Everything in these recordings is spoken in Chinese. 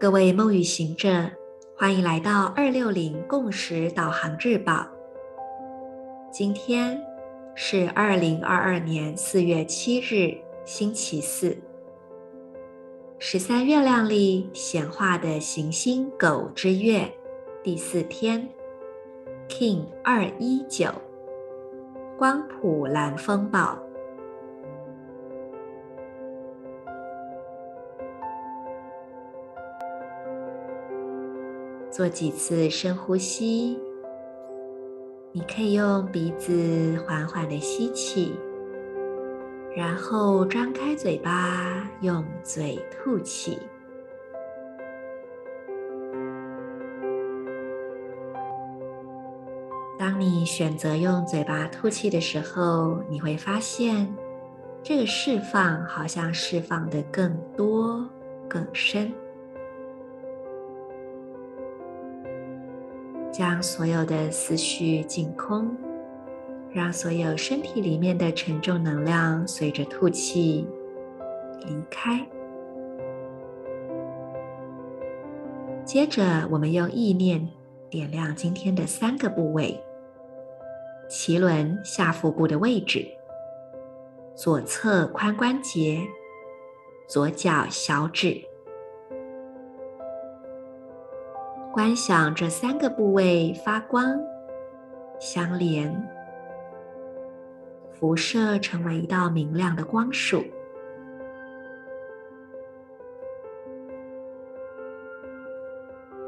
各位梦与行者，欢迎来到二六零共识导航日报。今天是二零二二年四月七日，星期四，十三月亮里显化的行星狗之月第四天，King 二一九，光谱蓝风暴。做几次深呼吸，你可以用鼻子缓缓的吸气，然后张开嘴巴，用嘴吐气。当你选择用嘴巴吐气的时候，你会发现，这个释放好像释放的更多、更深。将所有的思绪净空，让所有身体里面的沉重能量随着吐气离开。接着，我们用意念点亮今天的三个部位：脐轮下腹部的位置、左侧髋关节、左脚小指。观想这三个部位发光、相连、辐射，成为一道明亮的光束。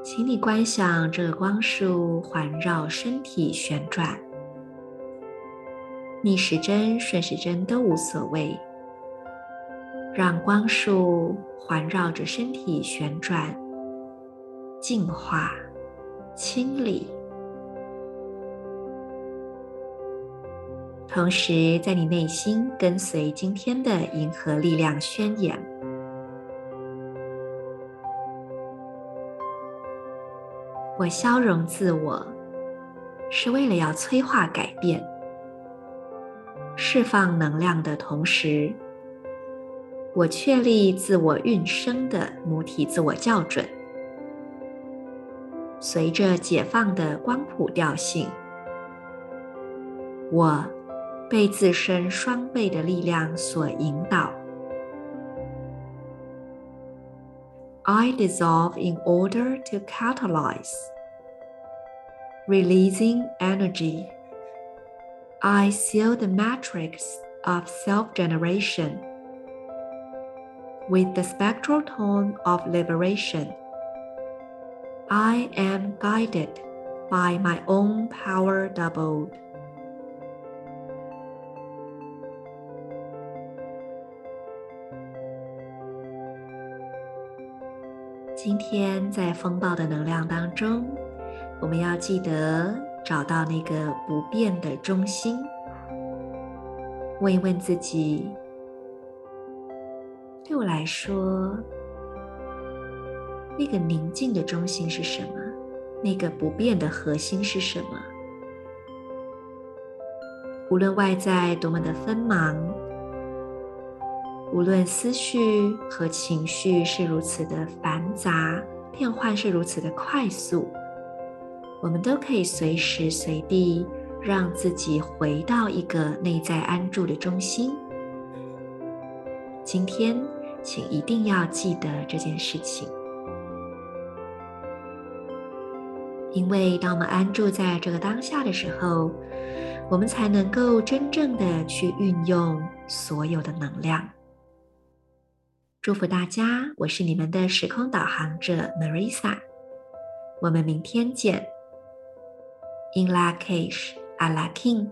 请你观想这个光束环绕身体旋转，逆时针、顺时针都无所谓，让光束环绕着身体旋转。净化、清理，同时在你内心跟随今天的银河力量宣言：我消融自我，是为了要催化改变，释放能量的同时，我确立自我运生的母体自我校准。随着解放的光谱调性，我被自身双倍的力量所引导。I dissolve in order to catalyze, releasing energy. I seal the matrix of self-generation with the spectral tone of liberation. I am guided by my own power doubled. 今天在风暴的能量当中，我们要记得找到那个不变的中心。问一问自己，对我来说，那个宁静的中心是什么？那个不变的核心是什么？无论外在多么的纷忙，无论思绪和情绪是如此的繁杂，变换是如此的快速，我们都可以随时随地让自己回到一个内在安住的中心。今天，请一定要记得这件事情。因为当我们安住在这个当下的时候，我们才能够真正的去运用所有的能量。祝福大家，我是你们的时空导航者 Marisa，我们明天见。In Lak'ech Ala king